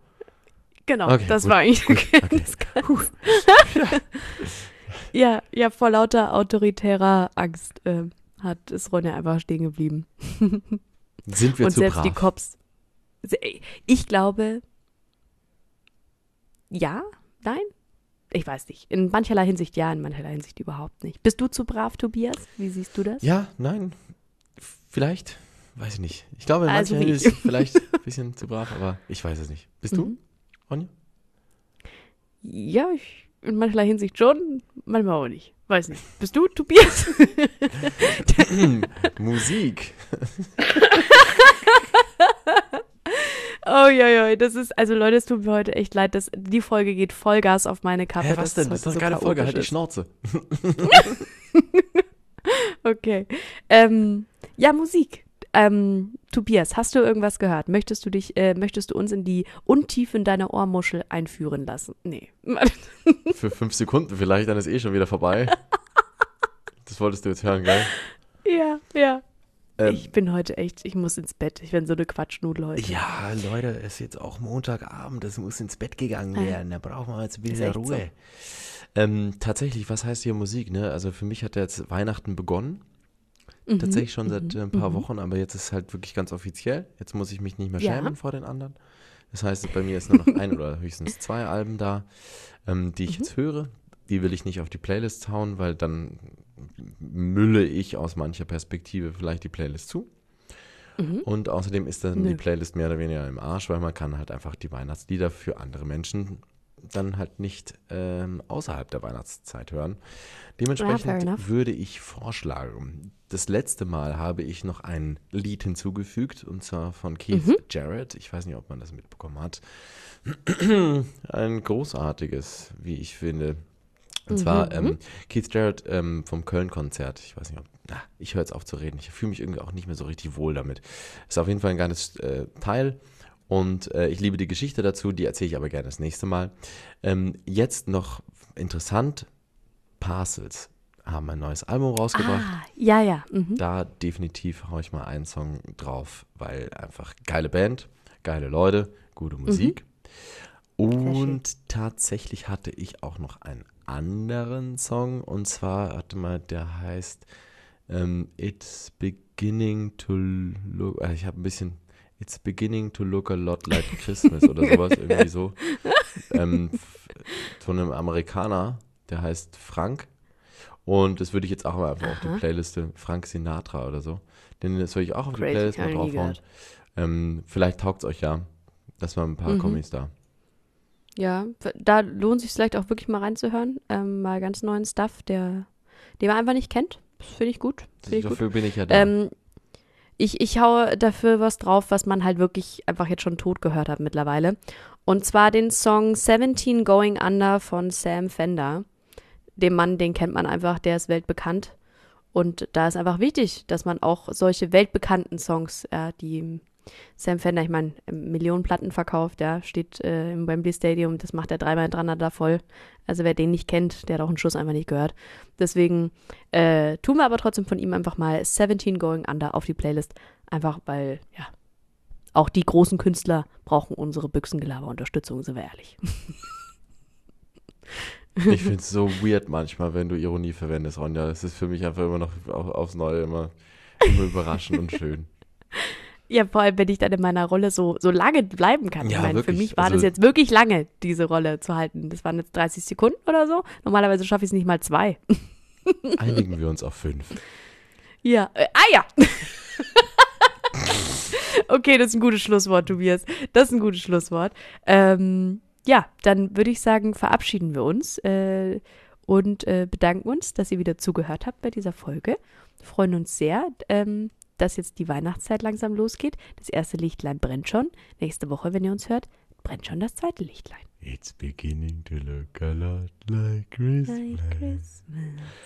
Genau, Okay, das gut, war eigentlich gut, okay. ja, ja, vor lauter autoritärer Angst ähm, hat ist Ronja einfach stehen geblieben. Sind wir Und zu selbst brav? die Cops. Ich glaube, ja, nein? Ich weiß nicht. In mancherlei Hinsicht ja, in mancherlei Hinsicht überhaupt nicht. Bist du zu brav, Tobias? Wie siehst du das? Ja, nein, vielleicht, weiß ich nicht. Ich glaube, in Also manchen wie Hinsicht ich. vielleicht ein bisschen zu brav, aber ich weiß es nicht. Bist du, Mhm. Ronja? Ja, ich, in mancherlei Hinsicht schon, manchmal auch nicht. Weiß nicht. Bist du, Tobias? Musik. Oh ja, ja, das ist, also Leute, es tut mir heute echt leid, dass die Folge geht Vollgas auf meine Kappe. Hä, was denn? Das ist doch eine so geile Folge, halt die. Schnauze. Okay. Ähm, ja, Musik. Ähm, Tobias, hast du irgendwas gehört? Möchtest du dich, äh, möchtest du uns in die Untiefen deiner Ohrmuschel einführen lassen? Nee. Für fünf Sekunden vielleicht, dann ist eh schon wieder vorbei. Das wolltest du jetzt hören, gell? ja, ja. Ähm, ich bin heute echt, ich muss ins Bett. Ich bin so eine Quatschnudel heute. Ja, Leute, es ist jetzt auch Montagabend, es muss ins Bett gegangen Ah. werden, da brauchen wir jetzt ein bisschen Ruhe. Ähm, tatsächlich, was heißt hier Musik, ne? Also für mich hat jetzt Weihnachten begonnen, Mhm, tatsächlich schon seit mhm, äh, ein paar mhm. Wochen, aber jetzt ist halt wirklich ganz offiziell. Jetzt muss ich mich nicht mehr Ja. schämen vor den anderen. Das heißt, bei mir ist nur noch ein oder höchstens zwei Alben da, ähm, die Mhm. ich jetzt höre. Die will ich nicht auf die Playlist hauen, weil dann mülle ich aus mancher Perspektive vielleicht die Playlist zu. Mhm. Und außerdem ist dann Nö. die Playlist mehr oder weniger im Arsch, weil man kann halt einfach die Weihnachtslieder für andere Menschen dann halt nicht ähm, außerhalb der Weihnachtszeit hören. fair Dementsprechend enough. würde ich vorschlagen, das letzte Mal habe ich noch ein Lied hinzugefügt und zwar von Keith Mhm. Jarrett. Ich weiß nicht, ob man das mitbekommen hat. ein großartiges, wie ich finde. Und zwar Mhm. ähm, Keith Jarrett ähm, vom Köln-Konzert. Ich weiß nicht, ob. Na, ich höre jetzt auf zu reden. Ich fühle mich irgendwie auch nicht mehr so richtig wohl damit. Ist auf jeden Fall ein geiles äh, Teil. Und äh, ich liebe die Geschichte dazu, die erzähle ich aber gerne das nächste Mal. Ähm, jetzt noch interessant: Parcels haben ein neues Album rausgebracht. Ah, ja, ja. Mhm. Da definitiv haue ich mal einen Song drauf, weil einfach geile Band, geile Leute, gute Musik. Und tatsächlich hatte ich auch noch einen anderen Song und zwar, warte mal, der heißt ähm, It's Beginning to Look, äh, ich habe ein bisschen, It's Beginning to Look a Lot Like Christmas oder sowas, irgendwie so. Ähm, von einem Amerikaner, der heißt Frank. Und das würde ich jetzt auch mal einfach auf die Aha. Playliste Frank Sinatra oder so. Den das würde ich auch auf die Crazy, Playlist mal draufhauen. Ähm, vielleicht taugt es euch ja. Das waren ein paar Mhm. Kommis da. Ja, da lohnt sich vielleicht auch wirklich mal reinzuhören. Ähm, mal ganz neuen Stuff, der, den man einfach nicht kennt. Das finde ich gut. Finde ich gut. Dafür bin ich ja da. Ähm, ich, ich haue dafür was drauf, was man halt wirklich einfach jetzt schon tot gehört hat mittlerweile. Und zwar den Song 17 Going Under von Sam Fender. Den Mann, den kennt man einfach, der ist weltbekannt. Und da ist einfach wichtig, dass man auch solche weltbekannten Songs, äh, die Sam Fender, ich meine, Millionen Platten verkauft, ja, steht äh, im Wembley Stadium, das macht er dreimal hintereinander voll. Also wer den nicht kennt, der hat auch einen Schuss einfach nicht gehört. Deswegen äh, tun wir aber trotzdem von ihm einfach mal 17 Going Under auf die Playlist. Einfach weil, ja, auch die großen Künstler brauchen unsere Büchsengelaber-Unterstützung, sind wir ehrlich. Ich finde es so weird manchmal, wenn du Ironie verwendest, Ronja. Es ist für mich einfach immer noch auf, aufs Neue immer, immer überraschend und schön. Ja, vor allem, wenn ich dann in meiner Rolle so, so lange bleiben kann. Ja, ich meine, für wirklich, mich war also- das jetzt wirklich lange, diese Rolle zu halten. Das waren jetzt 30 Sekunden oder so. Normalerweise schaffe ich es nicht mal zwei. Einigen wir uns auf fünf. Ja. Äh, ah ja. okay, das ist ein gutes Schlusswort, Tobias. Das ist ein gutes Schlusswort. Ähm, ja, dann würde ich sagen, verabschieden wir uns äh, und äh, bedanken uns, dass ihr wieder zugehört habt bei dieser Folge. Freuen uns sehr, ähm, dass jetzt die Weihnachtszeit langsam losgeht. Das erste Lichtlein brennt schon. Nächste Woche, wenn ihr uns hört, brennt schon das zweite Lichtlein. It's beginning to look a lot like Christmas. Like Christmas.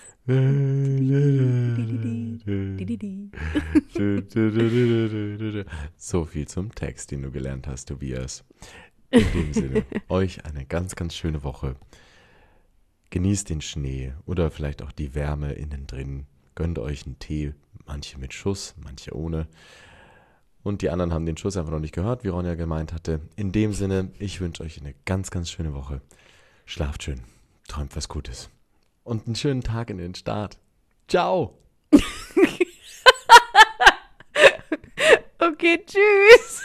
So viel zum Text, den du gelernt hast, Tobias. In dem Sinne, euch eine ganz, ganz schöne Woche. Genießt den Schnee oder vielleicht auch die Wärme innen drin. Gönnt euch einen Tee, manche mit Schuss, manche ohne. Und die anderen haben den Schuss einfach noch nicht gehört, wie Ronja gemeint hatte. In dem Sinne, ich wünsche euch eine ganz, ganz schöne Woche. Schlaft schön, träumt was Gutes. Und einen schönen Tag in den Start. Ciao! Okay, tschüss.